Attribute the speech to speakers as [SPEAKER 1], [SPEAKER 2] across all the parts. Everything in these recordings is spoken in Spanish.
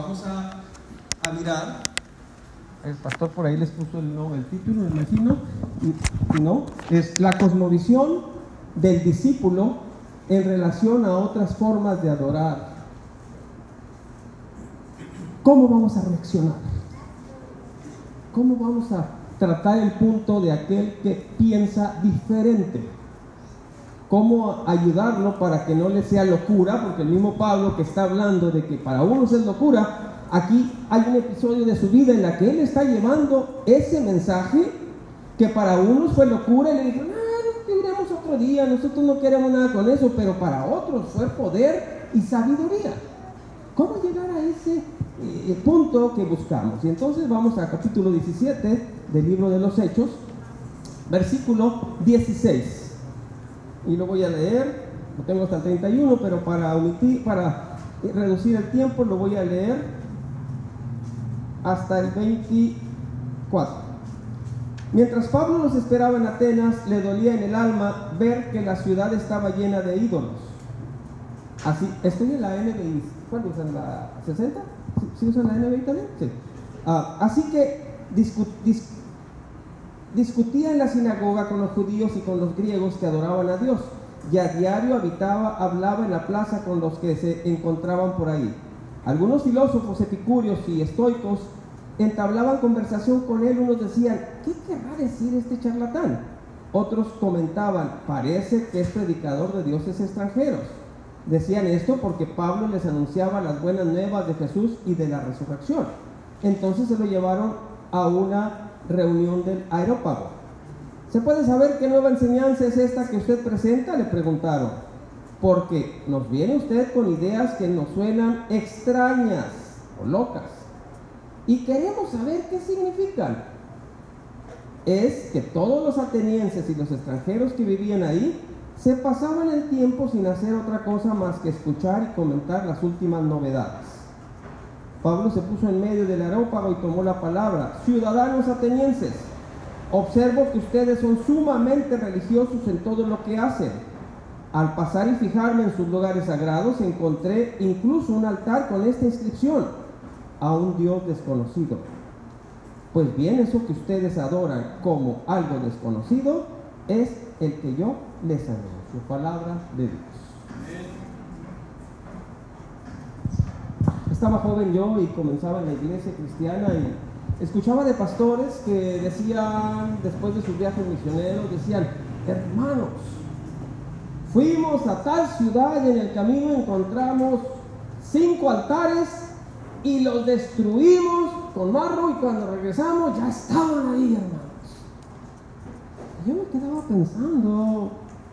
[SPEAKER 1] Vamos a, mirar. El pastor por ahí les puso el, título, me imagino. No, es la cosmovisión del discípulo en relación a otras formas de adorar. ¿Cómo vamos a reaccionar? ¿Cómo vamos a tratar el punto de aquel que piensa diferente? ¿Cómo ayudarlo para que no le sea locura? Porque el mismo Pablo que está hablando de que para unos es locura, aquí hay un episodio de su vida en la que él está llevando ese mensaje que para unos fue locura y le dijo, otro día, nosotros no queremos nada con eso, pero para otros fue poder y sabiduría. ¿Cómo llegar a ese eh, punto que buscamos? Y entonces vamos al capítulo 17 del libro de los Hechos, versículo 16. Y lo voy a leer, lo tengo hasta el 31, pero para omitir, para reducir el tiempo lo voy a leer hasta el 24. Mientras Pablo los esperaba en Atenas, le dolía en el alma ver que la ciudad estaba llena de ídolos. Así, estoy en la NBI. ¿Cuál usan la 60? ¿Sí, usan la NBI también? Sí. Ah, así que discutía en la sinagoga con los judíos y con los griegos que adoraban a Dios. Y a diario habitaba, hablaba en la plaza con los que se encontraban por ahí. Algunos filósofos epicúreos y estoicos entablaban conversación con él, unos decían, ¿qué querrá decir este charlatán? Otros comentaban, parece que es predicador de dioses extranjeros. Decían esto porque Pablo les anunciaba las buenas nuevas de Jesús y de la resurrección. Entonces se lo llevaron a una reunión del aerópago. ¿Se puede saber qué nueva enseñanza es esta que usted presenta? Le preguntaron. Porque nos viene usted con ideas que nos suenan extrañas o locas y queremos saber qué significan. Es que todos los atenienses y los extranjeros que vivían ahí se pasaban el tiempo sin hacer otra cosa más que escuchar y comentar las últimas novedades. Pablo se puso en medio del aerópago y tomó la palabra. Ciudadanos atenienses, observo que ustedes son sumamente religiosos en todo lo que hacen. Al pasar y fijarme en sus lugares sagrados, encontré incluso un altar con esta inscripción a un Dios desconocido. Pues bien, eso que ustedes adoran como algo desconocido es el que yo les su palabra de Dios. Estaba joven yo y comenzaba en la iglesia cristiana y escuchaba de pastores que decían, después de sus viajes misioneros, decían, hermanos, fuimos a tal ciudad y en el camino encontramos cinco altares y los destruimos con marro y cuando regresamos ya estaban ahí, hermanos. Yo me quedaba pensando,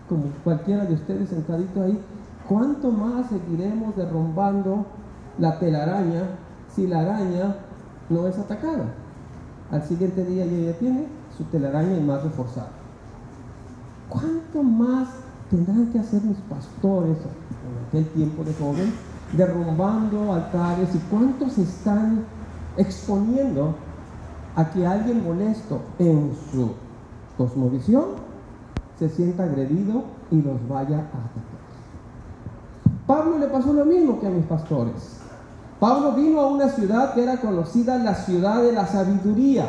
[SPEAKER 1] como cualquiera de ustedes sentadito ahí, ¿cuánto más seguiremos derrumbando la telaraña si la araña no es atacada? Al siguiente día ya tiene su telaraña y más reforzada. ¿Cuánto más tendrán que hacer mis pastores en aquel tiempo de joven derrumbando altares y cuántos están exponiendo a que alguien molesto en su cosmovisión se sienta agredido y los vaya a atacar. Pablo le pasó lo mismo que a mis pastores. Pablo vino a una ciudad que era conocida la ciudad de la sabiduría,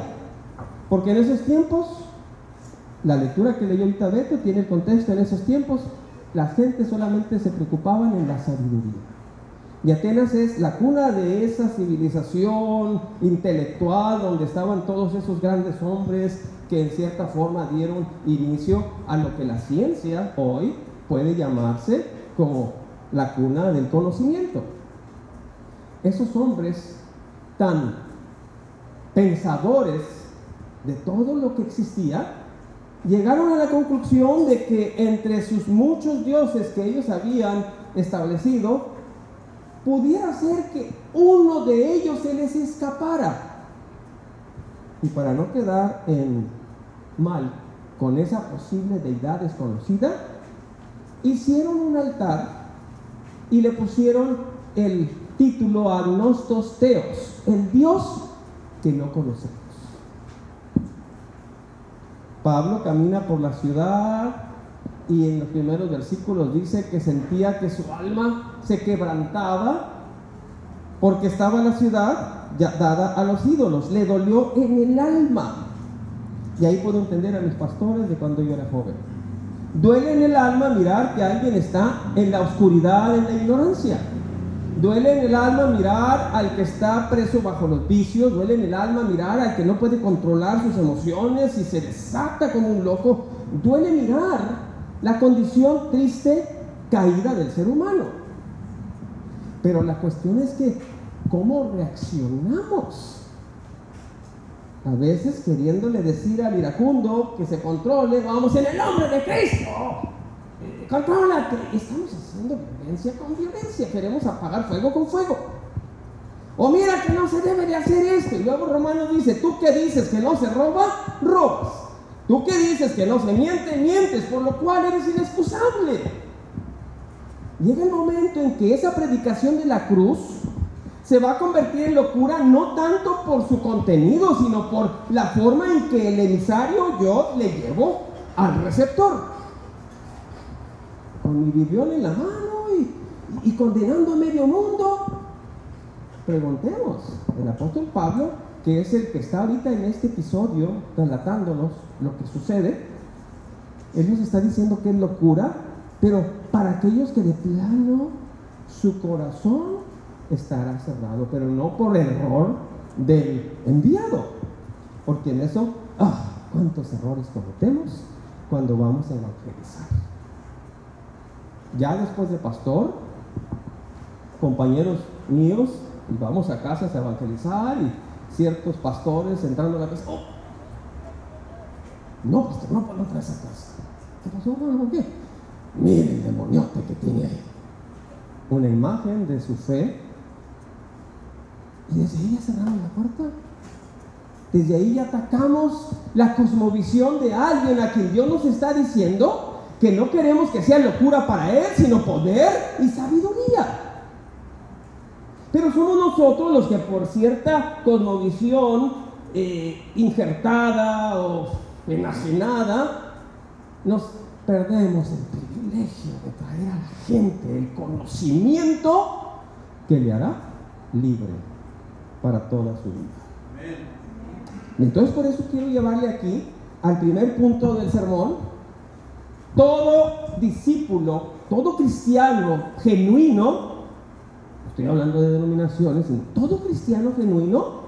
[SPEAKER 1] porque en esos tiempos, la lectura que leyó ahorita Beto tiene el contexto, en esos tiempos la gente solamente se preocupaban en la sabiduría. Y Atenas es la cuna de esa civilización intelectual donde estaban todos esos grandes hombres que en cierta forma dieron inicio a lo que la ciencia hoy puede llamarse como la cuna del conocimiento. Esos hombres tan pensadores de todo lo que existía, llegaron a la conclusión de que entre sus muchos dioses que ellos habían establecido, pudiera ser que uno de ellos se les escapara. Y para no quedar en mal con esa posible deidad desconocida, hicieron un altar y le pusieron el título Agnostos Teos, el Dios que no conocemos. Pablo camina por la ciudad y en los primeros versículos dice que sentía que su alma se quebrantaba porque estaba la ciudad ya dada a los ídolos, le dolió en el alma. Y ahí puedo entender a mis pastores de cuando yo era joven. Duele en el alma mirar que alguien está en la oscuridad, en la ignorancia. Duele en el alma mirar al que está preso bajo los vicios, duele en el alma mirar al que no puede controlar sus emociones y se desata como un loco. Duele mirar la condición triste, caída del ser humano. Pero la cuestión es que, ¿cómo reaccionamos? A veces queriéndole decir al iracundo que se controle, vamos en el nombre de Cristo. Eh, contrólate. Estamos haciendo violencia con violencia. Queremos apagar fuego con fuego. O mira que no se debe de hacer esto. Y luego Romano dice, tú que dices que no se roba, robas. Tú que dices que no se miente, mientes, por lo cual eres inexcusable. Llega el momento en que esa predicación de la cruz se va a convertir en locura no tanto por su contenido, sino por la forma en que el emisario yo le llevo al receptor. Con mi biblión en la mano y, y condenando a medio mundo. Preguntemos, el apóstol Pablo, que es el que está ahorita en este episodio relatándonos lo que sucede, él nos está diciendo que es locura, pero para aquellos que de plano su corazón estará cerrado, pero no por error del enviado, porque en eso, ah, cuántos errores cometemos cuando vamos a evangelizar. Ya después de pastor, compañeros míos, y vamos a casas a evangelizar y ciertos pastores entrando a la casa, oh, no, pastor, no, no traes a casa. ¿Qué pasó? ¿Por qué? Mire el demoniote que tiene ahí. Una imagen de su fe y desde ahí ya cerramos la puerta. Desde ahí ya atacamos la cosmovisión de alguien a quien Dios nos está diciendo que no queremos que sea locura para Él, sino poder y sabiduría. Pero somos nosotros los que por cierta cosmovisión eh, injertada o enajenada, nos perdemos el privilegio de traer a la gente el conocimiento que le hará libre para toda su vida. Entonces por eso quiero llevarle aquí al primer punto del sermón. Todo discípulo, todo cristiano genuino, estoy hablando de denominaciones, todo cristiano genuino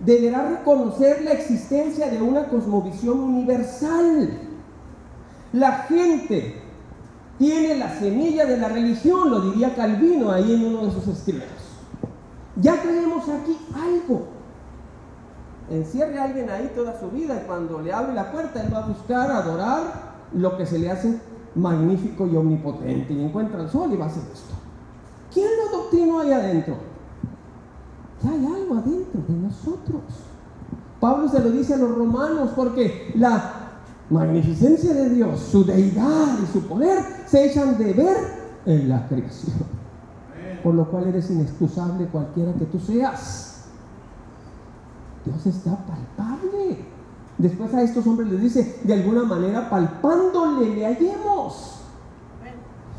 [SPEAKER 1] deberá reconocer la existencia de una cosmovisión universal. La gente tiene la semilla de la religión, lo diría Calvino ahí en uno de sus escritos. Ya tenemos aquí algo. Encierre a alguien ahí toda su vida y cuando le abre la puerta, él va a buscar, adorar lo que se le hace magnífico y omnipotente. Y encuentra el sol y va a hacer esto. ¿Quién lo doctrinó ahí adentro? Ya hay algo adentro de nosotros. Pablo se lo dice a los romanos porque la magnificencia de Dios, su deidad y su poder se echan de ver en la creación por lo cual eres inexcusable cualquiera que tú seas. Dios está palpable. Después a estos hombres les dice, de alguna manera palpándole le hallemos.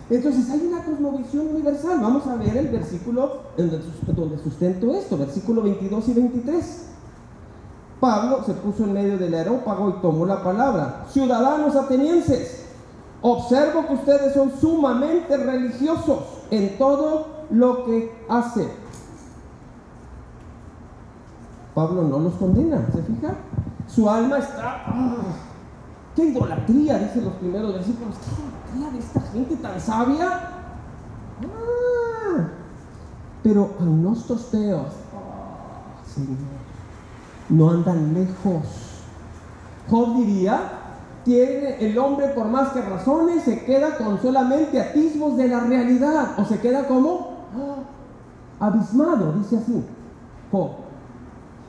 [SPEAKER 1] Entonces hay una cosmovisión universal. Vamos a ver el versículo donde sustento esto, versículo 22 y 23. Pablo se puso en medio del aerópago y tomó la palabra. Ciudadanos atenienses, observo que ustedes son sumamente religiosos en todo lo que hace. Pablo no los condena, ¿se fija? Su alma está... ¡ah! ¡Qué idolatría! Dicen los primeros versículos. ¿Qué idolatría de esta gente tan sabia? ¡Ah! Pero agnostos feos, oh, Señor, no andan lejos. Job diría, tiene el hombre por más que razones, se queda con solamente atismos de la realidad, o se queda como abismado, dice así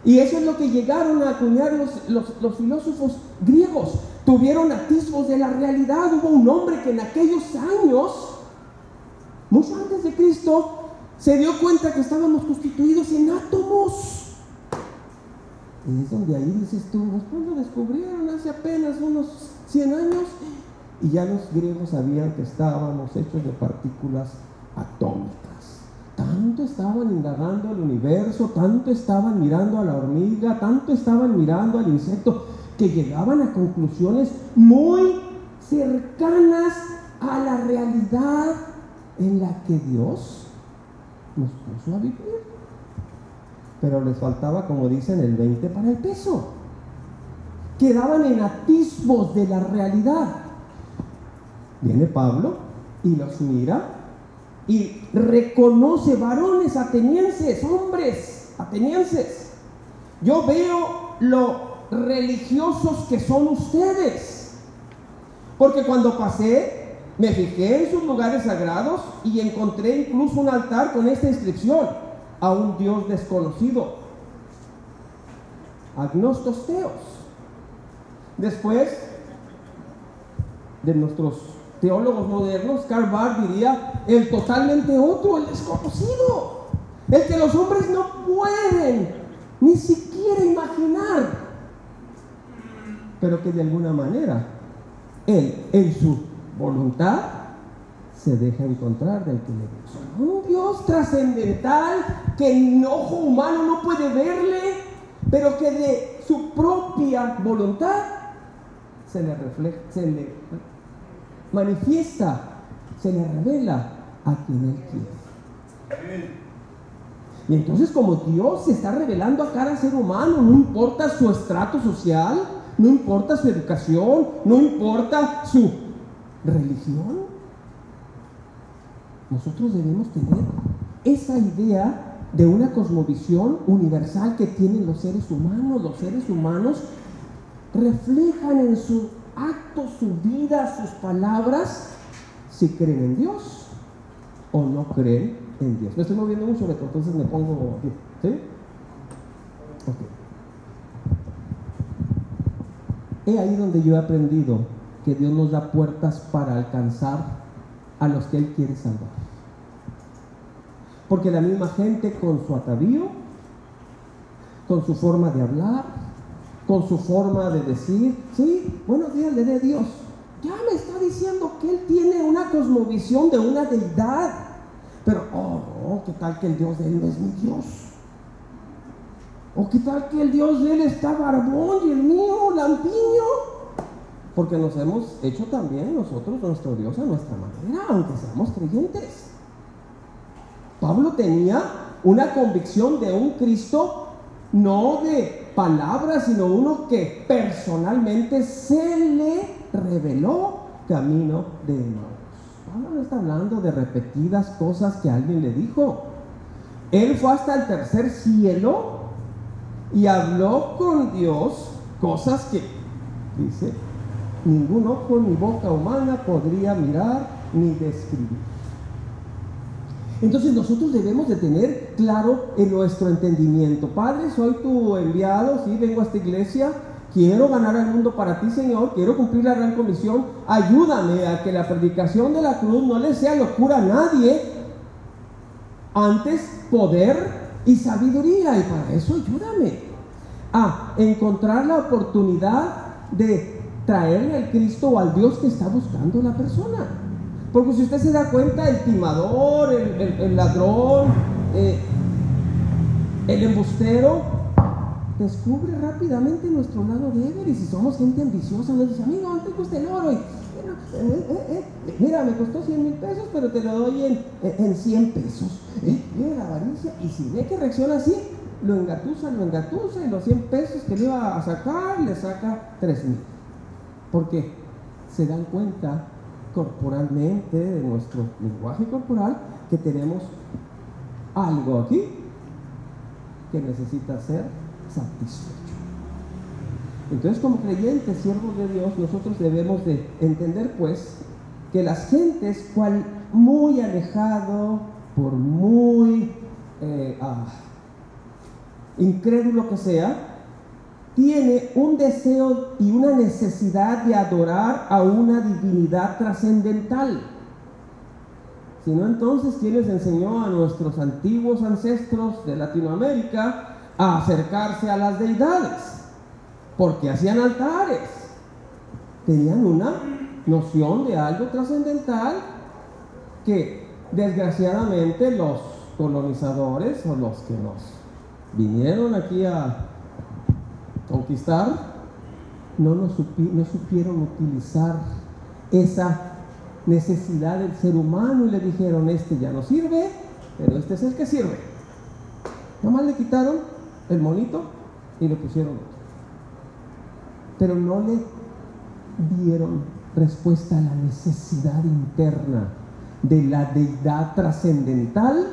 [SPEAKER 1] Y eso es lo que llegaron a acuñar los, filósofos griegos. Tuvieron atismos de la realidad. Hubo un hombre que en aquellos años, mucho antes de Cristo, se dio cuenta que estábamos constituidos en átomos. Y es donde ahí dices tú, después lo descubrieron hace apenas unos 100 años y ya los griegos sabían que estábamos hechos de partículas atómicas tanto estaban indagando el universo, tanto estaban mirando a la hormiga, tanto estaban mirando al insecto, que llegaban a conclusiones muy cercanas a la realidad en la que Dios nos puso a vivir. Pero les faltaba, como dicen, el 20 para el peso. Quedaban en atisbos de la realidad. Viene Pablo y los mira y reconoce varones atenienses, hombres atenienses. Yo veo lo religiosos que son ustedes. Porque cuando pasé, me fijé en sus lugares sagrados y encontré incluso un altar con esta inscripción, a un Dios desconocido. Agnostos teos. Después de nuestros teólogos modernos, Karl Barth diría, el totalmente otro, el desconocido, el que los hombres no pueden ni siquiera imaginar, pero que de alguna manera él, en su voluntad, se deja encontrar del que le. Un Dios trascendental que el ojo humano no puede verle, pero que de su propia voluntad se le refleja, se le manifiesta, se le revela a quien Él quiere. Y entonces como Dios se está revelando a cada ser humano, no importa su estrato social, no importa su educación, no importa su religión, nosotros debemos tener esa idea de una cosmovisión universal que tienen los seres humanos. Los seres humanos reflejan en su acto, su vida, sus palabras, si creen en Dios o no creen en Dios. Me estoy moviendo mucho, entonces me pongo aquí. ¿Sí? Ok. He ahí donde yo he aprendido que Dios nos da puertas para alcanzar a los que Él quiere salvar. Porque la misma gente con su atavío, con su forma de hablar, con su forma de decir, sí, buenos días le dé Dios. Ya me está diciendo que Él tiene una cosmovisión de una deidad. Pero, oh, no, ¿qué tal que el Dios de Él no es mi Dios? ¿O qué tal que el Dios de Él está barbón y el mío lampiño? Porque nos hemos hecho también nosotros nuestro Dios a nuestra manera, aunque seamos creyentes. Pablo tenía una convicción de un Cristo no de palabras, sino uno que personalmente se le reveló camino de Dios. Pablo no está hablando de repetidas cosas que alguien le dijo. Él fue hasta el tercer cielo y habló con Dios cosas que, dice, ningún ojo ni boca humana podría mirar ni describir. Entonces nosotros debemos de tener claro en nuestro entendimiento, Padre, soy tu enviado, sí, vengo a esta iglesia, quiero ganar al mundo para ti, Señor, quiero cumplir la gran comisión, ayúdame a que la predicación de la cruz no le sea locura a nadie, antes poder y sabiduría, y para eso ayúdame. A encontrar la oportunidad de traerle al Cristo o al Dios que está buscando la persona. Porque si usted se da cuenta, el timador, el, ladrón, eh, el embustero, descubre rápidamente nuestro lado débil. Y si somos gente ambiciosa, nos dice, amigo, ¿cuánto cuesta el oro? Y, eh, eh, mira, me costó 100 mil pesos, pero te lo doy en, en 100 pesos. Mira la avaricia. Y si ve que reacciona así, lo engatusa, lo engatusa, y los 100 pesos que le iba a sacar, le saca 3 mil. ¿Por qué? Se dan cuenta corporalmente, de nuestro lenguaje corporal, que tenemos algo aquí que necesita ser satisfecho. Entonces, como creyentes, siervos de Dios, nosotros debemos de entender, pues, que las gentes, cual muy alejado, por muy eh, ah, incrédulo que sea, tiene un deseo y una necesidad de adorar a una divinidad trascendental. Si no, entonces, ¿quién les enseñó a nuestros antiguos ancestros de Latinoamérica a acercarse a las deidades? Porque hacían altares. Tenían una noción de algo trascendental que desgraciadamente los colonizadores o los que nos vinieron aquí a conquistar no, no supieron utilizar esa necesidad del ser humano y le dijeron, este ya no sirve, pero este es el que sirve. Nomás le quitaron el monito y le pusieron otro. Pero no le dieron respuesta a la necesidad interna de la deidad trascendental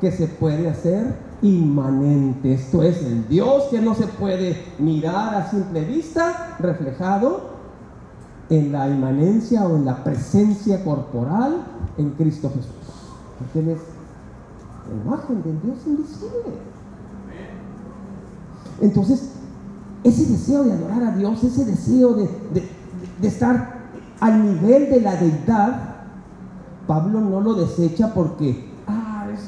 [SPEAKER 1] que se puede hacer inmanente. Esto es el Dios que no se puede mirar a simple vista, reflejado en la inmanencia o en la presencia corporal en Cristo Jesús. Es la imagen del Dios invisible. Entonces, ese deseo de adorar a Dios, ese deseo de, estar al nivel de la deidad, Pablo no lo desecha porque, ah, es,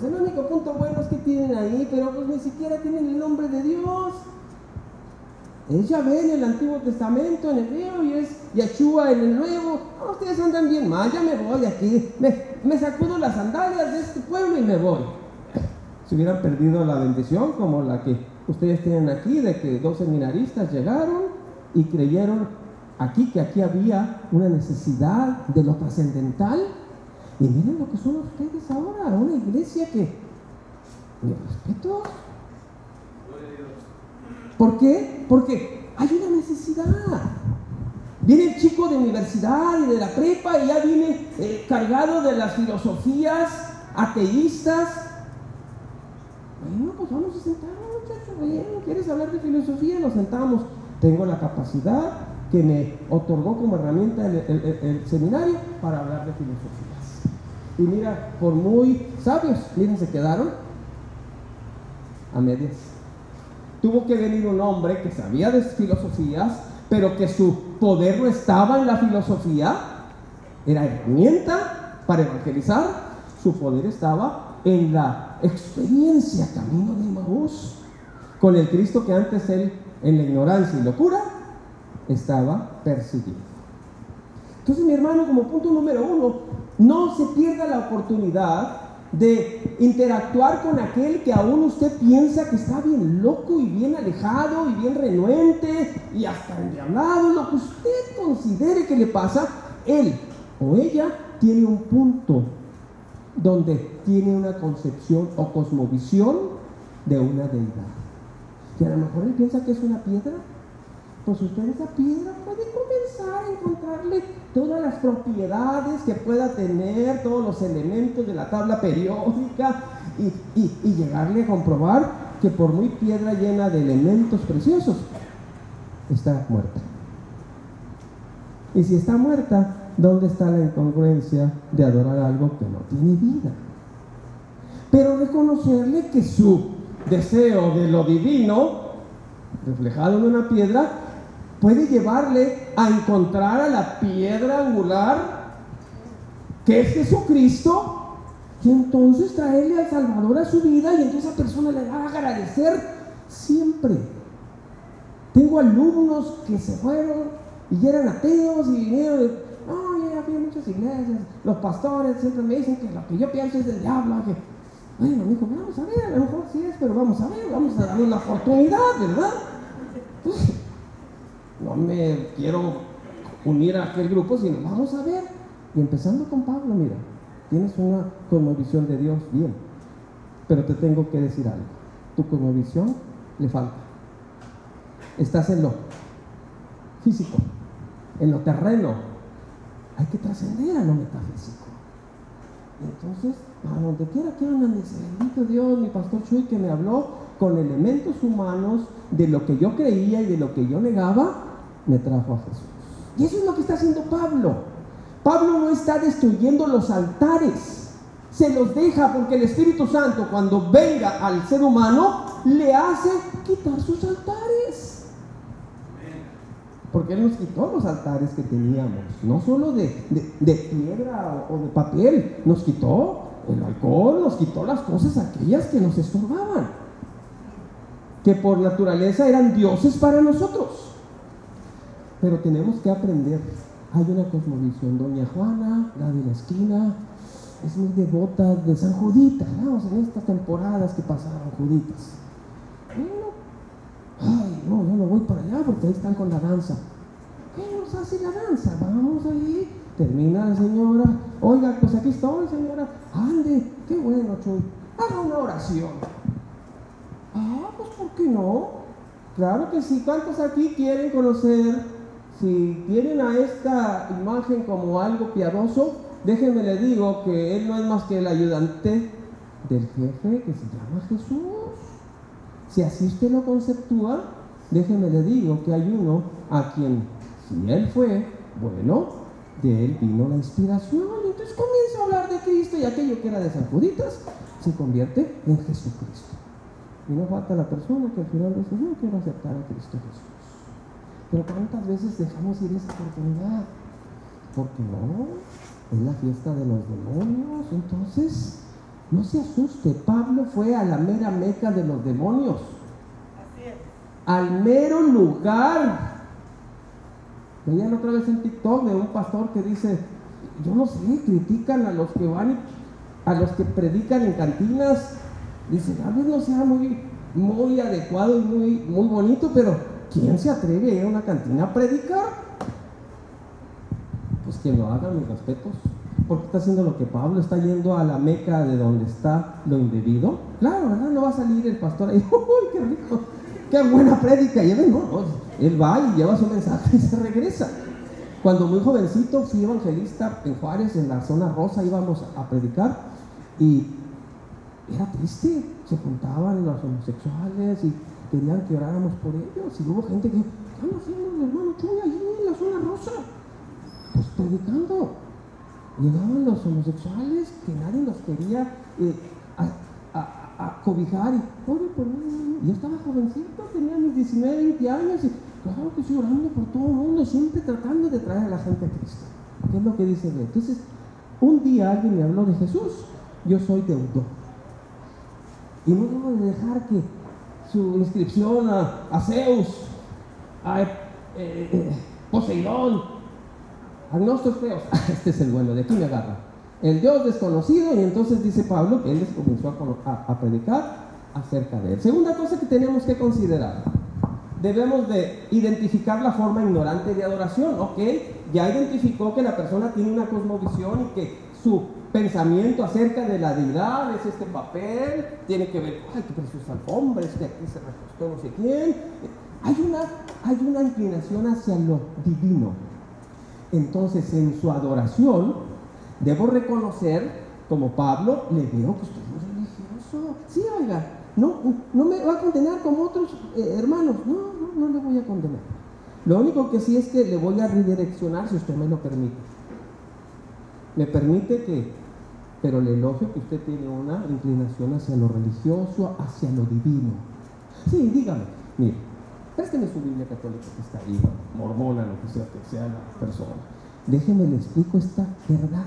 [SPEAKER 1] qué el único punto bueno es que tienen ahí, pero pues ni siquiera tienen el nombre de Dios. Es Yahvé en el Antiguo Testamento, en hebreo, y es Yahshua en el Nuevo. ustedes andan bien mal, ya me voy aquí. Me, sacudo las sandalias de este pueblo y me voy. Si hubieran perdido la bendición como la que ustedes tienen aquí, de que dos seminaristas llegaron y creyeron aquí que aquí había una necesidad de lo trascendental. Y miren lo que son ustedes ahora, una iglesia que, respeto, ¿Por qué? Porque hay una necesidad. Viene el chico de universidad y de la prepa y ya viene eh, cargado de las filosofías ateístas. Bueno, pues vamos a sentarnos, muchachos. ¿quieres hablar de filosofía? Nos sentamos. Tengo la capacidad que me otorgó como herramienta el, seminario para hablar de filosofías. Y mira, por muy sabios, miren, se quedaron a medias. Tuvo que venir un hombre que sabía de filosofías, pero que su poder no estaba en la filosofía, era herramienta para evangelizar, su poder estaba en la experiencia camino de Maús, con el Cristo que antes él, en la ignorancia y locura, estaba persiguiendo. Entonces, mi hermano, como punto número uno, no se pierda la oportunidad de interactuar con aquel que aún usted piensa que está bien loco y bien alejado y bien renuente y hasta endiablado, lo que usted considere que le pasa, él o ella tiene un punto donde tiene una concepción o cosmovisión de una deidad. Que a lo mejor él piensa que es una piedra, pues usted esa piedra puede encontrarle todas las propiedades que pueda tener, todos los elementos de la tabla periódica y, llegarle a comprobar que por muy piedra llena de elementos preciosos, está muerta. Y si está muerta, ¿dónde está la incongruencia de adorar algo que no tiene vida? Pero reconocerle que su deseo de lo divino, reflejado en una piedra, puede llevarle a encontrar a la piedra angular que es Jesucristo y entonces traerle al Salvador a su vida y entonces esa persona le va a agradecer siempre. Tengo alumnos que se fueron y eran ateos y vinieron, no, ya fui a muchas iglesias, los pastores siempre me dicen que lo que yo pienso es del diablo. Que, bueno, me dijo, vamos a ver, a lo mejor sí es, pero vamos a ver, vamos a darle una oportunidad, ¿verdad? Pues, no me quiero unir a aquel grupo, sino vamos a ver. Y empezando con Pablo, mira, tienes una cosmovisión de Dios, bien, pero te tengo que decir algo. Tu cosmovisión le falta. Estás en lo físico, en lo terreno. Hay que trascender a lo metafísico. Entonces, a donde quiera que andan, dice, bendito Dios, mi pastor Chuy que me habló con elementos humanos de lo que yo creía y de lo que yo negaba, me trajo a Jesús. Y eso es lo que está haciendo Pablo. Pablo no está destruyendo los altares, se los deja porque el Espíritu Santo cuando venga al ser humano le hace quitar sus altares. Porque Él nos quitó los altares que teníamos, no solo de, piedra o, o de papel, nos quitó el alcohol, nos quitó las cosas aquellas que nos estorbaban, que por naturaleza eran dioses para nosotros. Pero tenemos que aprender. Hay una cosmovisión, doña Juana, la de la esquina, es muy devota de San Juditas, vamos, en estas temporadas que pasaron Juditas. Bueno, ay, no, yo no voy para allá porque ahí están con la danza. ¿Qué nos hace la danza? Vamos ahí, termina la señora, oiga, pues aquí estoy, señora, ande, qué bueno, Chuy, haga una oración. Ah, pues ¿por qué no? Claro que sí, ¿cuántos aquí quieren conocer? Si tienen a esta imagen como algo piadoso, déjenme le digo que él no es más que el ayudante del jefe que se llama Jesús. Si así usted lo conceptúa, déjenme le digo que hay uno a quien, si él fue, bueno, de él vino la inspiración. Entonces comienza a hablar de Cristo y aquello que era de San Juditas se convierte en Jesucristo. Y no falta la persona que al final dice, no quiero aceptar a Cristo Jesús. Pero ¿cuántas veces dejamos ir esa oportunidad? Porque no, es la fiesta de los demonios. Entonces, no se asuste, Pablo fue a la mera meca de los demonios. Así es. Al mero lugar. Veían otra vez en TikTok de un pastor que dice, yo no sé, critican a los que van, a los que predican en cantinas Dice, tal vez no sea muy, muy adecuado y muy, muy bonito, pero ¿quién se atreve a ir a una cantina a predicar? Pues que lo haga, mis respetos. Porque está haciendo lo que Pablo está yendo a la meca de donde está lo indebido. Claro, ¿verdad? No va a salir el pastor ahí, ¡uy, qué rico! ¡Qué buena prédica! No, no, él va y lleva su mensaje y se regresa. Cuando muy jovencito fui evangelista en Juárez, en la zona rosa, íbamos a predicar y era triste. Se juntaban los homosexuales y querían que oráramos por ellos. Y hubo gente que, ¿qué andan haciendo el hermano Chuy allí en la zona rosa? Pues predicando. Llegaban los homosexuales que nadie los quería eh, a, cobijar. Y, por Yo estaba jovencito, tenía mis 19, 20 años y claro que estoy orando por todo el mundo, siempre tratando de traer a la gente a Cristo. ¿Qué es lo que dice él? Entonces, un día alguien me habló de Jesús. Yo soy deudor. Y no debo de dejar que su inscripción a, Zeus, a eh, eh, Poseidón, agnostos feos, este es el bueno, de aquí me agarra. El Dios desconocido, y entonces dice Pablo que él comenzó a, a predicar acerca de él. Segunda cosa que tenemos que considerar, debemos de identificar la forma ignorante de adoración, ¿ok? Ya identificó que la persona tiene una cosmovisión y que su pensamiento acerca de la deidad, es este papel, tiene que ver, ay, qué preciosa alfombra, este aquí se recostó no sé quién. Hay una, hay una inclinación hacia lo divino. Entonces, en su adoración, debo reconocer, como Pablo, le veo que usted es religioso. Sí, oiga, no, no me va a condenar como otros eh, hermanos. No, no, no le voy a condenar. Lo único que sí es que le voy a redireccionar si usted me lo permite. Me permite que pero le elogio que usted tiene una inclinación hacia lo religioso, hacia lo divino. Sí, dígame, mire, présteme su Biblia católica que está ahí, mormona, lo que sea que sea la persona. Déjeme le explico esta verdad.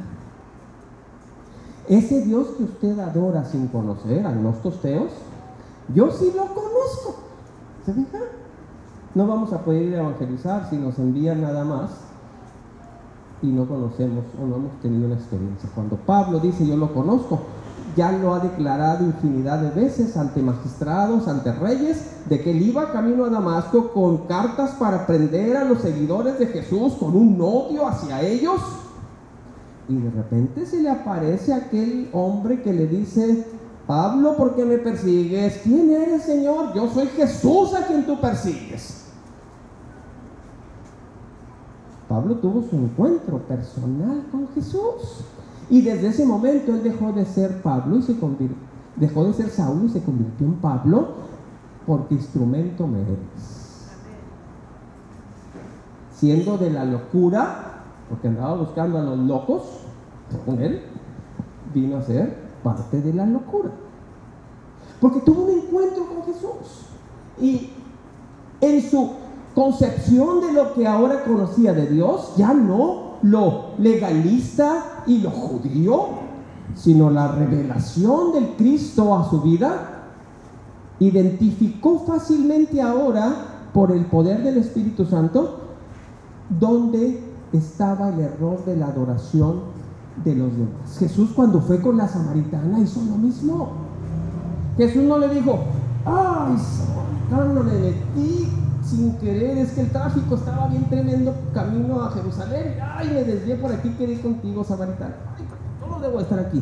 [SPEAKER 1] Ese Dios que usted adora sin conocer, agnostos teos, yo sí lo conozco. ¿Se fija? No vamos a poder ir a evangelizar si nos envían nada más y no conocemos o no hemos tenido una experiencia. Cuando Pablo dice yo lo conozco, ya lo ha declarado infinidad de veces ante magistrados, ante reyes, de que él iba camino a Damasco con cartas para prender a los seguidores de Jesús, con un odio hacia ellos. Y de repente se le aparece aquel hombre que le dice, Pablo, ¿por qué me persigues? ¿Quién eres, Señor? Yo soy Jesús a quien tú persigues. Pablo tuvo su encuentro personal con Jesús. Y desde ese momento él dejó de ser Pablo y se convirtió, dejó de ser Saulo y se convirtió en Pablo porque instrumento me eres. Siendo de la locura, porque andaba buscando a los locos, con él, vino a ser parte de la locura. Porque tuvo un encuentro con Jesús. Y en su concepción de lo que ahora conocía de Dios, ya no lo legalista y lo judío, sino la revelación del Cristo a su vida, identificó fácilmente ahora, por el poder del Espíritu Santo, dónde estaba el error de la adoración de los demás. Jesús cuando fue con la samaritana hizo lo mismo. Jesús no le dijo, ay, samaritano, le metí sin querer, es que el tráfico estaba bien tremendo camino a Jerusalén, ay, me desvié por aquí, quedé contigo, samaritano, ay, no debo estar aquí.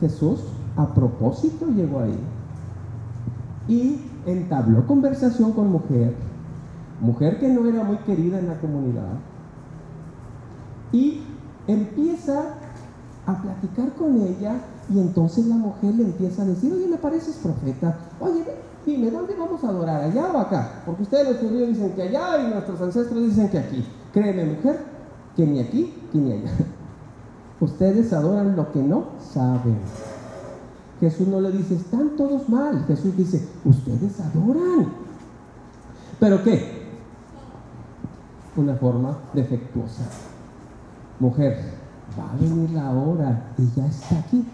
[SPEAKER 1] Jesús a propósito llegó ahí y entabló conversación con mujer, mujer que no era muy querida en la comunidad, y empieza a platicar con ella y entonces la mujer le empieza a decir, oye, me pareces profeta, oye, dime, ¿dónde vamos a adorar? ¿Allá o acá? Porque ustedes los judíos dicen que allá y nuestros ancestros dicen que aquí. Créeme, mujer, que ni aquí ni allá. Ustedes adoran lo que no saben. Jesús no le dice, están todos mal. Jesús dice, ustedes adoran. ¿Pero qué? Una forma defectuosa. Mujer, va a venir la hora y ya está aquí.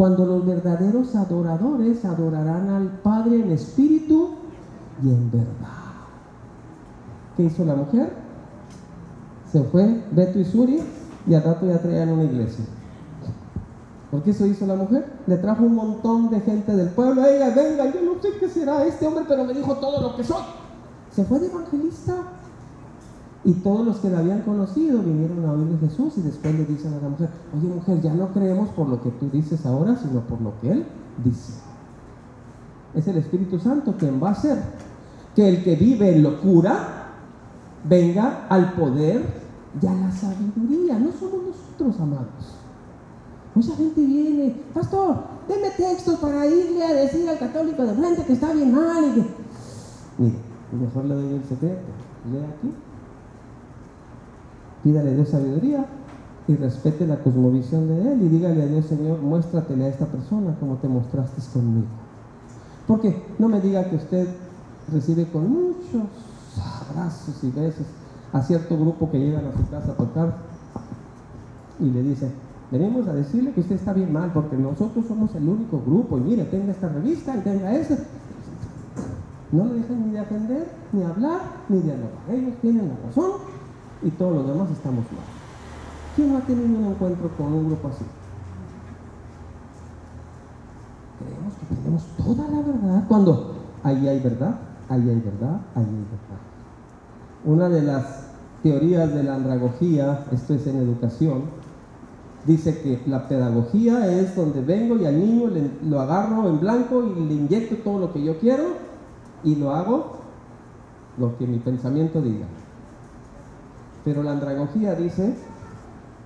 [SPEAKER 1] Cuando los verdaderos adoradores adorarán al Padre en espíritu y en verdad. ¿Qué hizo la mujer? Se fue Beto y Suri y al rato ya traían una iglesia. ¿Por qué eso hizo la mujer? Le trajo un montón de gente del pueblo. Ella, venga, yo no sé qué será este hombre, pero me dijo todo lo que soy. Se fue de evangelista. Y todos los que la habían conocido vinieron a oír de Jesús y después le dicen a la mujer, oye mujer, ya no creemos por lo que tú dices ahora, sino por lo que Él dice. Es el Espíritu Santo quien va a hacer que el que vive en locura venga al poder y a la sabiduría. No somos nosotros, amados. Mucha gente viene, pastor, deme textos para irle a decir al católico de frente que está bien mal. Y que... Mejor le doy el secreto. Lee aquí Pídale a Dios sabiduría y respete la cosmovisión de Él y dígale a Dios, Señor, muéstratele a esta persona como te mostraste conmigo. Porque no me diga que usted recibe con muchos abrazos y besos a cierto grupo que llegan a su casa a tocar y le dice, venimos a decirle que usted está bien mal porque nosotros somos el único grupo y mire, tenga esta revista y tenga esta. No le dejan ni de atender, ni hablar, ni dialogar. Ellos tienen la razón y todos los demás estamos mal. ¿Quién no ha tenido un encuentro con un grupo así? Creemos que tenemos toda la verdad cuando ahí hay verdad, ahí hay verdad, ahí hay verdad. Una de las teorías de la andragogía, esto es en educación, dice que la pedagogía es donde vengo y al niño lo agarro en blanco y le inyecto todo lo que yo quiero y lo hago lo que mi pensamiento diga. Pero la andragogía dice,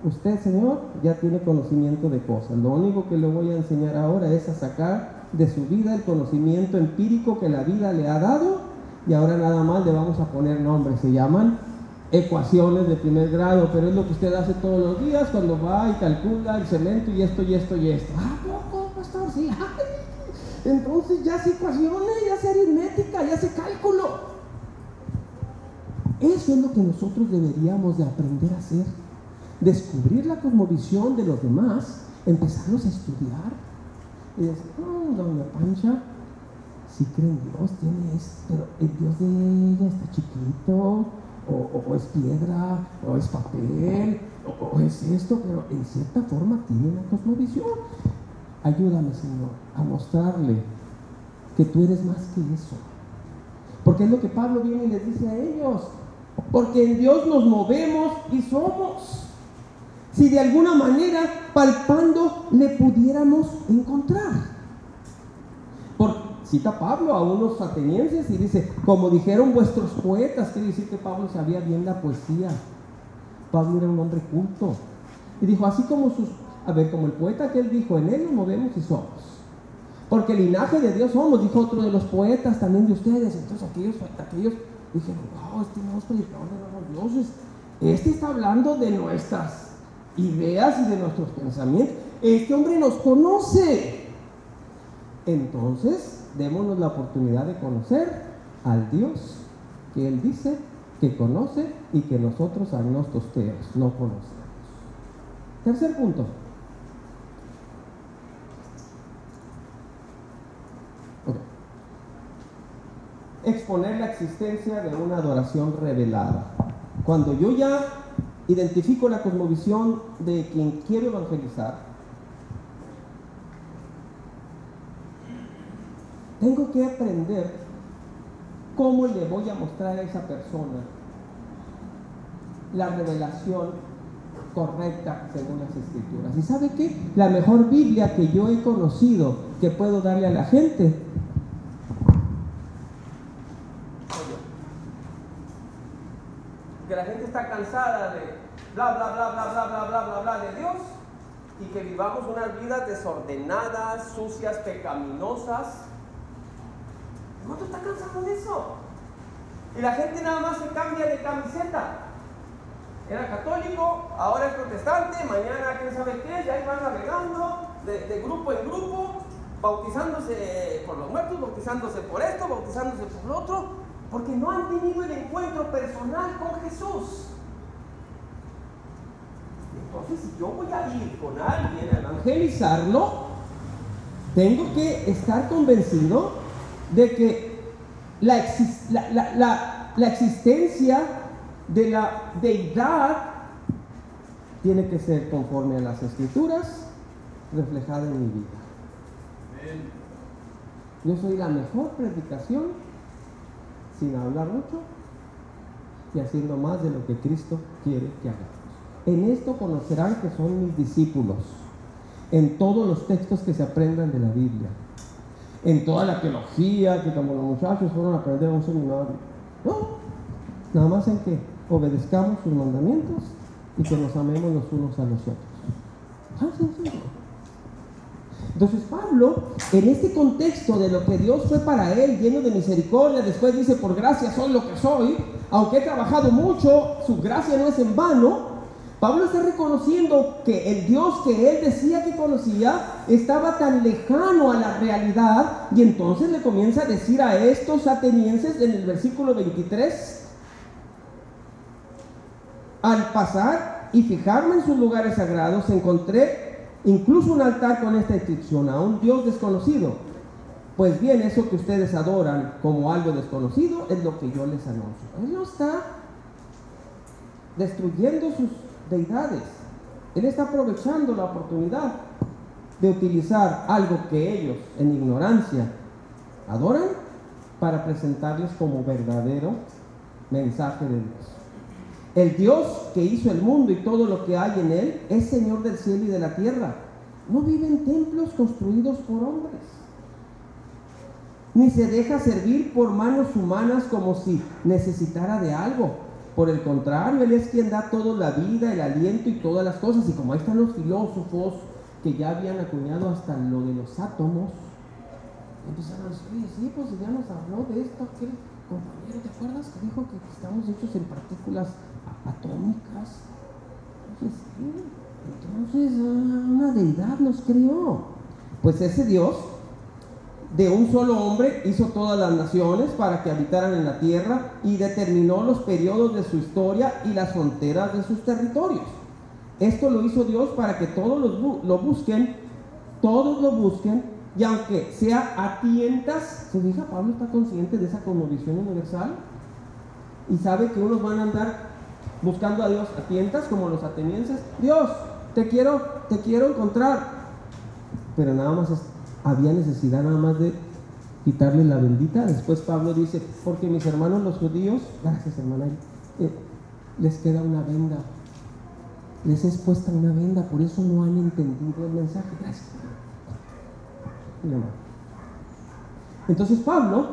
[SPEAKER 1] usted Señor ya tiene conocimiento de cosas, lo único que le voy a enseñar ahora es a sacar de su vida el conocimiento empírico que la vida le ha dado y ahora nada más le vamos a poner nombres, se llaman ecuaciones de primer grado, pero es lo que usted hace todos los días cuando va y calcula el cemento y esto y esto y esto. Ah, poco, pastor, sí. entonces ya hace ecuaciones, ya hace aritmética, ya hace cálculo. Eso es lo que nosotros deberíamos de aprender a hacer. Descubrir la cosmovisión de los demás, empezarlos a estudiar. Y decir, oh, doña Pancha, si cree en Dios, tiene esto, pero el Dios de ella está chiquito, o, es piedra, o es papel, o, es esto, pero en cierta forma tiene una cosmovisión. Ayúdame, Señor, a mostrarle que tú eres más que eso. Porque es lo que Pablo viene y les dice a ellos. Porque en Dios nos movemos y somos. Si de alguna manera palpando le pudiéramos encontrar. Por, cita Pablo a unos atenienses y dice, como dijeron vuestros poetas, quiere decir que Pablo sabía bien la poesía. Pablo era un hombre culto. Y dijo, así como sus, a ver, como el poeta que él dijo, en él nos movemos y somos. Porque el linaje de Dios somos, dijo otro de los poetas también de ustedes. Entonces aquellos, aquellos Dije, wow, este no es predicador de nuevos dioses. Este está hablando de nuestras ideas y de nuestros pensamientos. Este hombre nos conoce. Entonces, démonos la oportunidad de conocer al Dios que Él dice que conoce y que nosotros agnostos no conocemos. Tercer punto. Exponer la existencia de una adoración revelada. Cuando yo ya identifico la cosmovisión de quien quiero evangelizar, tengo que aprender cómo le voy a mostrar a esa persona la revelación correcta según las escrituras. ¿Y sabe qué? La mejor Biblia que yo he conocido que puedo darle a la gente que la gente está cansada de bla, bla, bla, bla, bla, bla, bla, bla, bla de Dios y que vivamos unas vidas desordenadas, sucias, pecaminosas. ¿Cuánto está cansado de eso? Y la gente nada más se cambia de camiseta. Era católico, ahora es protestante, mañana quién sabe qué, ya ahí van navegando de, de grupo en grupo, bautizándose por los muertos, bautizándose por esto, bautizándose por lo otro porque no han tenido el encuentro personal con Jesús. Entonces, si yo voy a ir con alguien a evangelizarlo, tengo que estar convencido de que la, la existencia de la deidad tiene que ser conforme a las escrituras reflejada en mi vida. Yo soy la mejor predicación sin hablar mucho y haciendo más de lo que Cristo quiere que hagamos. En esto conocerán que son mis discípulos, en todos los textos que se aprendan de la Biblia, en toda la teología que como los muchachos fueron a aprender a un seminario. No, nada más en que obedezcamos sus mandamientos y que nos amemos los unos a los otros. Entonces Pablo, en este contexto de lo que Dios fue para él, lleno de misericordia, después dice, por gracia soy lo que soy, aunque he trabajado mucho, su gracia no es en vano. Pablo está reconociendo que el Dios que él decía que conocía estaba tan lejano a la realidad y entonces le comienza a decir a estos atenienses en el versículo 23, al pasar y fijarme en sus lugares sagrados, encontré incluso un altar con esta inscripción, a un Dios desconocido. Pues bien, eso que ustedes adoran como algo desconocido es lo que yo les anuncio. Él no está destruyendo sus deidades. Él está aprovechando la oportunidad de utilizar algo que ellos en ignorancia adoran para presentarles como verdadero mensaje de Dios. El Dios que hizo el mundo y todo lo que hay en él es Señor del cielo y de la tierra. No vive en templos construidos por hombres. Ni se deja servir por manos humanas como si necesitara de algo. Por el contrario, Él es quien da toda la vida, el aliento y todas las cosas. Y como ahí están los filósofos que ya habían acuñado hasta lo de los átomos, empezaron a decir, sí, pues ya nos habló de esto, aquel compañero, ¿te acuerdas que dijo que estamos hechos en partículas atómicas. Entonces, una deidad nos creó. Pues ese Dios, de un solo hombre, hizo todas las naciones para que habitaran en la tierra y determinó los periodos de su historia y las fronteras de sus territorios. Esto lo hizo Dios para que todos lo busquen, todos lo busquen, y aunque sea a tientas, ¿se fija? Pablo está consciente de esa conmovisión universal y sabe que unos van a andar buscando a Dios a tientas como los atenienses. Dios, te quiero, te quiero encontrar. Pero nada más había necesidad nada más de quitarle la bendita. Después Pablo dice, porque mis hermanos los judíos, gracias hermana, eh, les queda una venda. Les es puesta una venda, por eso no han entendido el mensaje. Gracias. Entonces Pablo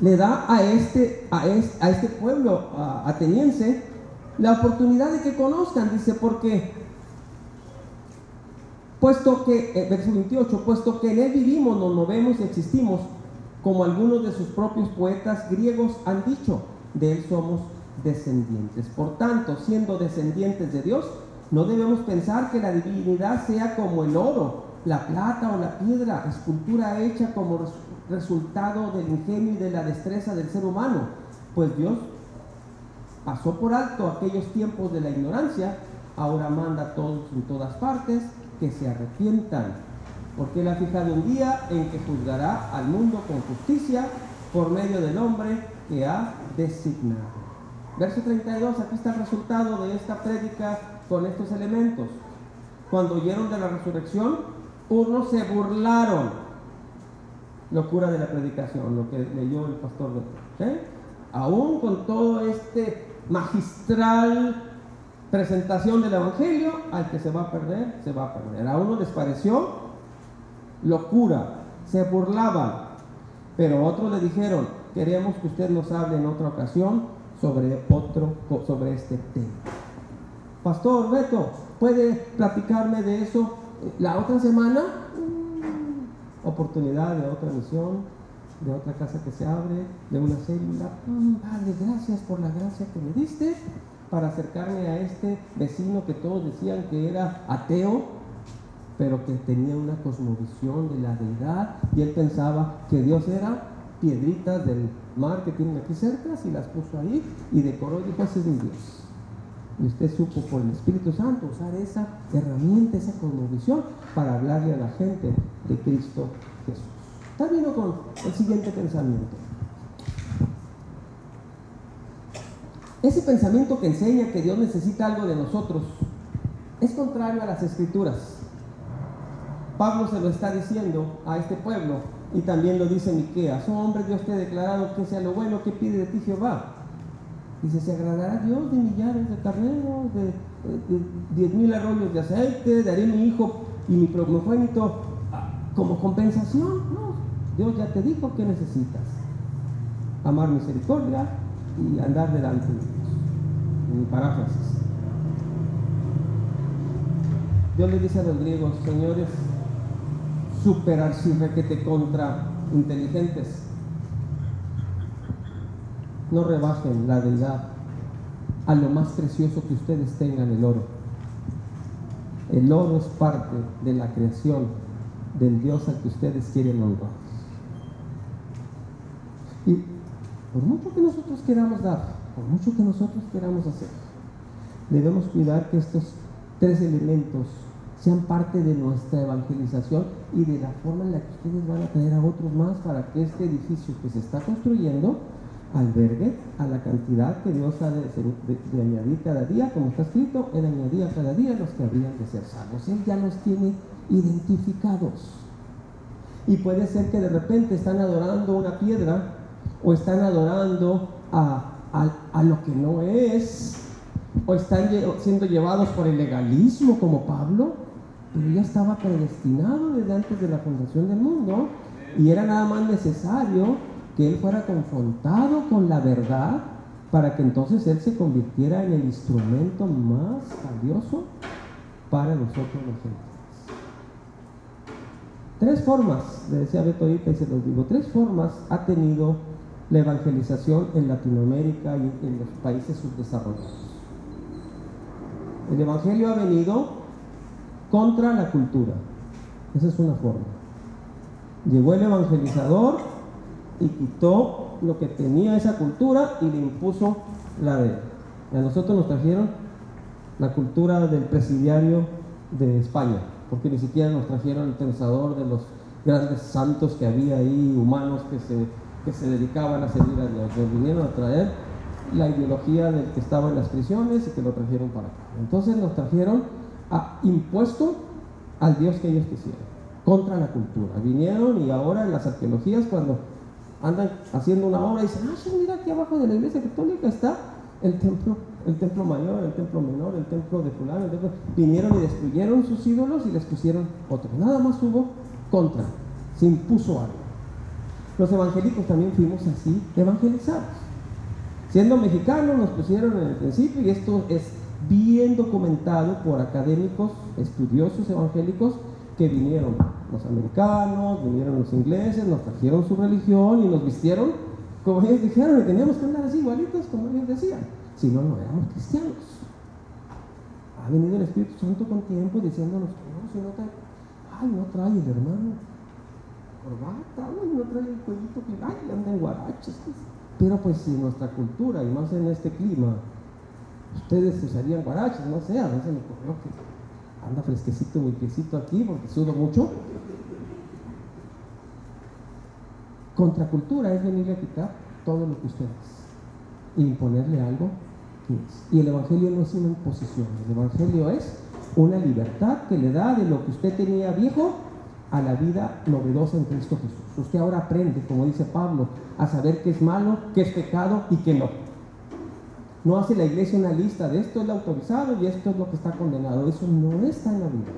[SPEAKER 1] le da a este, a este, pueblo ateniense la oportunidad de que conozcan, dice, porque, puesto que, eh, verso 28, puesto que en él vivimos, nos movemos y existimos, como algunos de sus propios poetas griegos han dicho, de él somos descendientes. Por tanto, siendo descendientes de Dios, no debemos pensar que la divinidad sea como el oro, la plata o la piedra, escultura hecha como resultado del ingenio y de la destreza del ser humano, pues Dios pasó por alto aquellos tiempos de la ignorancia, ahora manda a todos en todas partes que se arrepientan, porque Él ha fijado un día en que juzgará al mundo con justicia por medio del hombre que ha designado. Verso 32, aquí está el resultado de esta prédica con estos elementos. Cuando oyeron de la resurrección, unos se burlaron. Locura de la predicación, lo que leyó el pastor de Aún con todo este magistral presentación del Evangelio, al que se va a perder, se va a perder. A uno les pareció locura, se burlaban, pero otros le dijeron, queremos que usted nos hable en otra ocasión sobre otro, sobre este tema. Pastor Beto, ¿puede platicarme de eso la otra semana? Mm, oportunidad de otra misión, de otra casa que se abre, de una célula. Mm, padre, gracias por la gracia que me diste para acercarme a este vecino que todos decían que era ateo, pero que tenía una cosmovisión de la deidad y él pensaba que Dios era piedritas del mar que tienen aquí cerca, y las puso ahí y decoró y dijo, ese es mi Dios. Y usted supo por el Espíritu Santo usar esa herramienta, esa cosmovisión para hablarle a la gente de Cristo Jesús. Está bien con el siguiente pensamiento. Ese pensamiento que enseña que Dios necesita algo de nosotros es contrario a las escrituras. Pablo se lo está diciendo a este pueblo y también lo dice Miqueas. Oh hombre, Dios te ha declarado que sea lo bueno que pide de ti Jehová. Dice, ¿se agradará Dios de millares de carneros, de, diez mil arroyos de aceite? ¿Daré mi hijo y mi primogénito como compensación? No, Dios ya te dijo que necesitas. Amar misericordia y andar delante paráfrasis. Dios le dice a los griegos, señores, super archirrequete contra inteligentes, no rebajen la deidad a lo más precioso que ustedes tengan, el oro. El oro es parte de la creación del Dios al que ustedes quieren honrar. Y por mucho que nosotros queramos dar, por mucho que nosotros queramos hacer, debemos cuidar que estos tres elementos sean parte de nuestra evangelización y de la forma en la que ustedes van a traer a otros más para que este edificio que se está construyendo albergue a la cantidad que Dios ha de, añadir cada día, como está escrito, Él añadía cada día los que habrían de ser salvos. Él ya los tiene identificados. Y puede ser que de repente están adorando una piedra o están adorando a, a lo que no es, o están siendo llevados por el legalismo como Pablo, pero ya estaba predestinado desde antes de la fundación del mundo y era nada más necesario que él fuera confrontado con la verdad para que entonces él se convirtiera en el instrumento más valioso para nosotros los gentiles. Tres formas, le decía Beto ahorita y se los digo, tres formas ha tenido la evangelización en Latinoamérica y en los países subdesarrollados. El Evangelio ha venido contra la cultura. Esa es una forma. Llegó el evangelizador y quitó lo que tenía esa cultura y le impuso la de él. A nosotros nos trajeron la cultura del presidiario de España, porque ni siquiera nos trajeron el pensador de los grandes santos que había ahí, humanos que se, que se dedicaban a servir a Dios. Vinieron a traer la ideología del que estaba en las prisiones y que lo trajeron para acá. Entonces nos trajeron a impuesto al Dios que ellos quisieron, contra la cultura. Vinieron y ahora en las arqueologías cuando andan haciendo una obra dicen, ah, mira aquí abajo de la iglesia católica está el templo, el templo mayor, el templo menor, el templo de fulano, el templo... vinieron y destruyeron sus ídolos y les pusieron otros. Nada más hubo contra, se impuso algo. Los evangélicos también fuimos así evangelizados. Siendo mexicanos nos pusieron en el principio y esto es bien documentado por académicos, estudiosos evangélicos que vinieron los americanos, vinieron los ingleses, nos trajeron su religión y nos vistieron como ellos dijeron y teníamos que andar así igualitos como ellos decían, si no, no éramos cristianos. Ha venido el Espíritu Santo con tiempo diciéndonos que no, si no trae, ay, no trae el hermano corbata, no trae el cuellito que, ay, anda en. Pero pues si nuestra cultura, y más en este clima, ustedes usarían guaraches, no sé, a veces me ocurrió que anda fresquecito, muy quesito aquí porque sudo mucho. Contracultura es venirle a quitar todo lo que ustedes y imponerle algo es. Y el Evangelio no es una imposición, el Evangelio es una libertad que le da de lo que usted tenía viejo a la vida novedosa en Cristo Jesús. Usted ahora aprende, como dice Pablo, a saber qué es malo, qué es pecado y qué no. No hace la iglesia una lista de esto es lo autorizado y esto es lo que está condenado. Eso no está en la Biblia.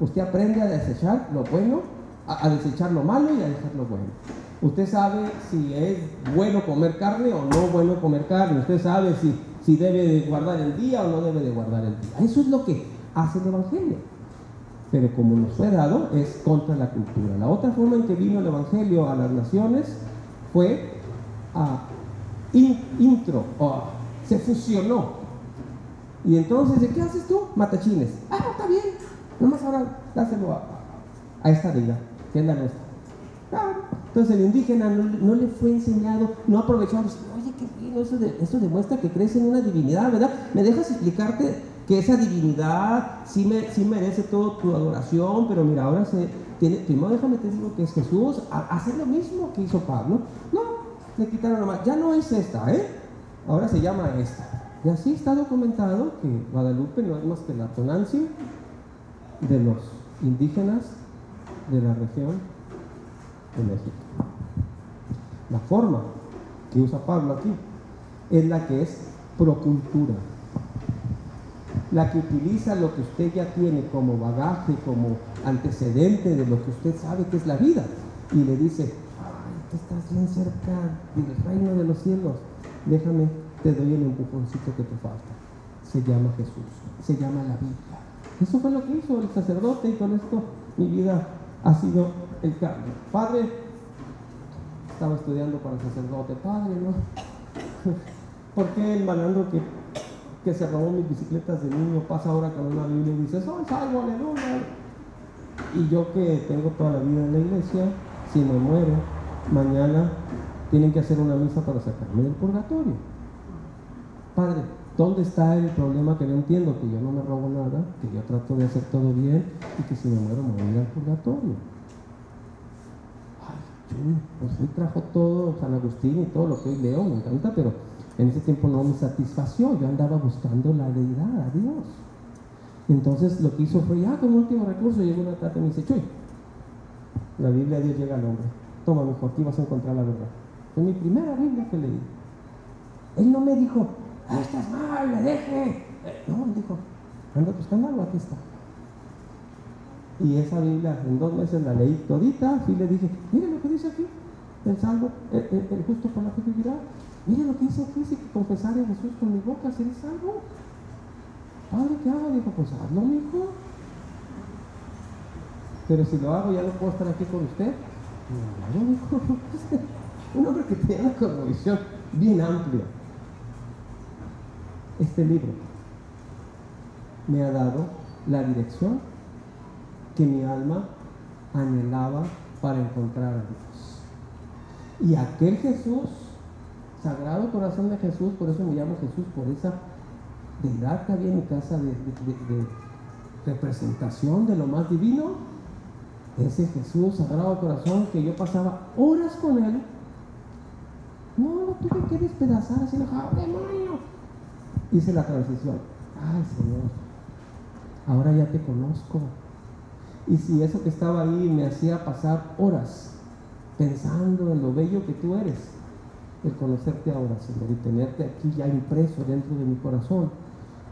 [SPEAKER 1] Usted aprende a desechar lo bueno, a, desechar lo malo y a dejar lo bueno. Usted sabe si es bueno comer carne o no bueno comer carne. Usted sabe si, si debe de guardar el día o no debe de guardar el día. Eso es lo que hace el Evangelio. Pero como nos fue dado, es contra la cultura. La otra forma en que vino el Evangelio a las naciones fue a intro o se fusionó. Y entonces, ¿de qué haces tú? Matachines. Ah, está bien. Nomás ahora dáselo a, a esta vida, que es la nuestra. Entonces el indígena no, le fue enseñado, no aprovechó. Oye, qué eso, eso demuestra que crees en una divinidad, ¿verdad? ¿Me dejas explicarte que esa divinidad sí, me, sí merece toda tu adoración, pero mira, ahora se tiene, primero déjame te digo que es Jesús, hace lo mismo que hizo Pablo. No, le quitaron nomás, ya no es esta, ¿eh? ahora se llama esta. Y así está documentado que Guadalupe no es más que la tonancia de los indígenas de la región de México. La forma que usa Pablo aquí es la que es procultura, la que utiliza lo que usted ya tiene como bagaje, como antecedente de lo que usted sabe que es la vida, y le dice, ay, tú estás bien cerca del reino de los cielos, déjame, te doy el empujoncito que te falta. Se llama Jesús, se llama la Biblia. Eso fue lo que hizo el sacerdote y con esto mi vida ha sido el cambio. Padre, estaba estudiando para el sacerdote, padre, ¿no? ¿Por qué el malandro que, que se robó mis bicicletas de niño pasa ahora con una Biblia y dice, soy salvo, aleluya? Y yo que tengo toda la vida en la iglesia, si me muero, mañana tienen que hacer una misa para sacarme del purgatorio. Padre, ¿dónde está el problema que no entiendo? Que yo no me robo nada, que yo trato de hacer todo bien y que si me muero me voy al purgatorio. Ay, pues hoy trajo todo San Agustín y todo lo que hoy leo, me encanta, pero en ese tiempo no me satisfació, yo andaba buscando la deidad, a Dios. Entonces lo que hizo fue, ya con último recurso, llegó una tarde y me dice, Chuy, la Biblia Dios llega al hombre. Toma, mejor, aquí vas a encontrar la verdad. Fue mi primera Biblia que leí. Él no me dijo, ah, estás mal, le deje. No, él dijo, anda buscando algo, aquí está. Y esa Biblia en dos meses la leí todita, y le dije, mire lo que dice aquí, el salvo, el, justo por la fe vivirá. Mire lo que dice aquí, si a Jesús con mi boca, seré salvo. Padre, ¿qué hago? Dijo, pues hazlo, hijo. Pero si lo hago, ya no puedo estar aquí con usted. Dijo. Un hombre que tiene una cosmovisión bien amplia. Este libro me ha dado la dirección que mi alma anhelaba para encontrar a Dios. Y aquel Jesús, Sagrado Corazón de Jesús, por eso me llamo Jesús, por esa deidad que había en mi casa de, representación de lo más divino, ese Jesús, Sagrado Corazón, que yo pasaba horas con él no, lo tuve que despedazar así, demonio. Hice la transición. Ay, Señor, ahora ya te conozco. Y si eso que estaba ahí me hacía pasar horas pensando en lo bello que tú eres, el conocerte ahora, Señor, y tenerte aquí ya impreso dentro de mi corazón,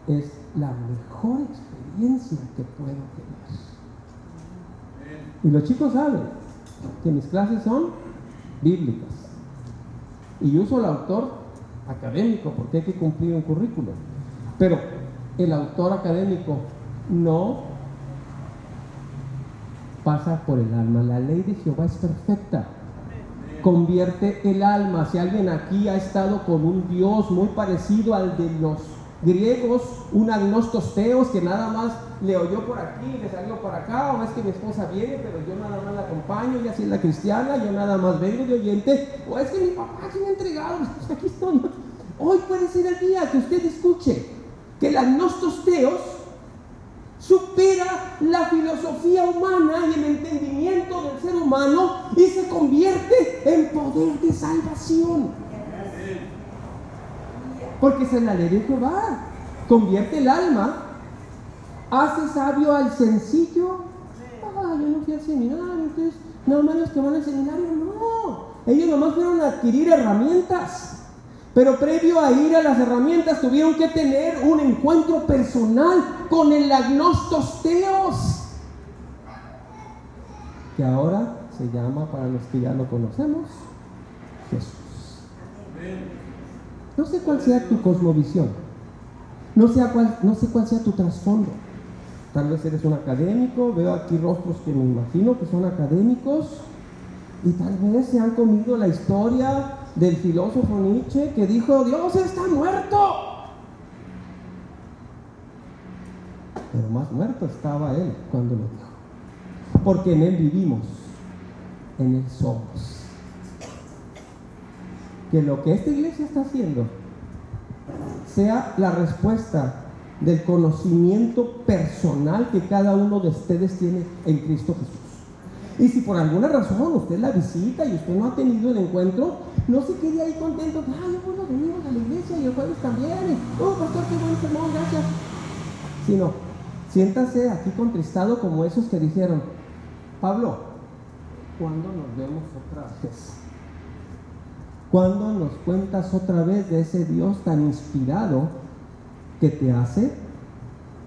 [SPEAKER 1] es la mejor experiencia que puedo tener. Y los chicos saben que mis clases son bíblicas. Y uso el autor académico porque hay que cumplir un currículo. Pero el autor académico no pasa por el alma. La ley de Jehová es perfecta. Convierte el alma. Si alguien aquí ha estado con un Dios muy parecido al de los griegos, un agnostos teos que nada más le oyó por aquí, le salió por acá, o es que mi esposa viene, pero yo nada más la acompaño, y así es la cristiana, yo nada más vengo de oyente, o es que mi papá me ha entregado, pues aquí estoy. Hoy puede ser el día que usted escuche que el agnostos teos supera la filosofía humana y el entendimiento del ser humano y se convierte en poder de salvación. Porque es la ley de Jehová. Convierte el alma, hace sabio al sencillo. Ah, yo no fui al seminario, entonces, nada más los que van al seminario, no. Ellos nomás fueron a adquirir herramientas. Pero previo a ir a las herramientas tuvieron que tener un encuentro personal con el agnostos teos, que ahora se llama, para los que ya lo conocemos, Jesús. No sé cuál sea tu cosmovisión, no, sea cuál, no sé cuál sea tu trasfondo. Tal vez eres un académico, veo aquí rostros que me imagino que son académicos y tal vez se han comido la historia del filósofo Nietzsche que dijo, Dios está muerto. Pero más muerto estaba él cuando lo dijo. Porque en él vivimos, en él somos. Que lo que esta iglesia está haciendo sea la respuesta del conocimiento personal que cada uno de ustedes tiene en Cristo Jesús. Y si por alguna razón usted la visita y usted no ha tenido el encuentro, no se quede ahí contento, ay, puedo venir a la iglesia y el jueves también, oh, pastor, qué buen sermón, gracias. Sino, siéntase aquí contristado como esos que dijeron, Pablo, ¿cuándo nos vemos otra vez? ¿Cuándo nos cuentas otra vez de ese Dios tan inspirado que te hace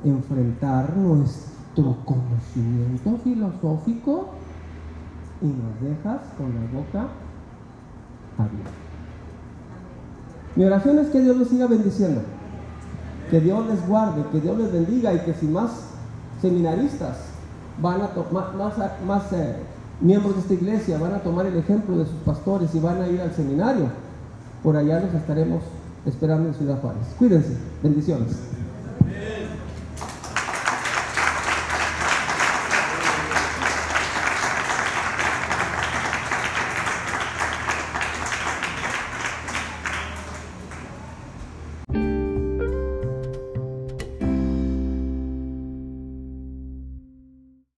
[SPEAKER 1] enfrentar nuestro conocimiento filosófico y nos dejas con la boca Mi oración es que Dios los siga bendiciendo, que Dios les guarde, que Dios les bendiga y que si más seminaristas van a tomar, más, más eh, miembros de esta iglesia van a tomar el ejemplo de sus pastores y van a ir al seminario, por allá los estaremos esperando en Ciudad Juárez. Cuídense, bendiciones.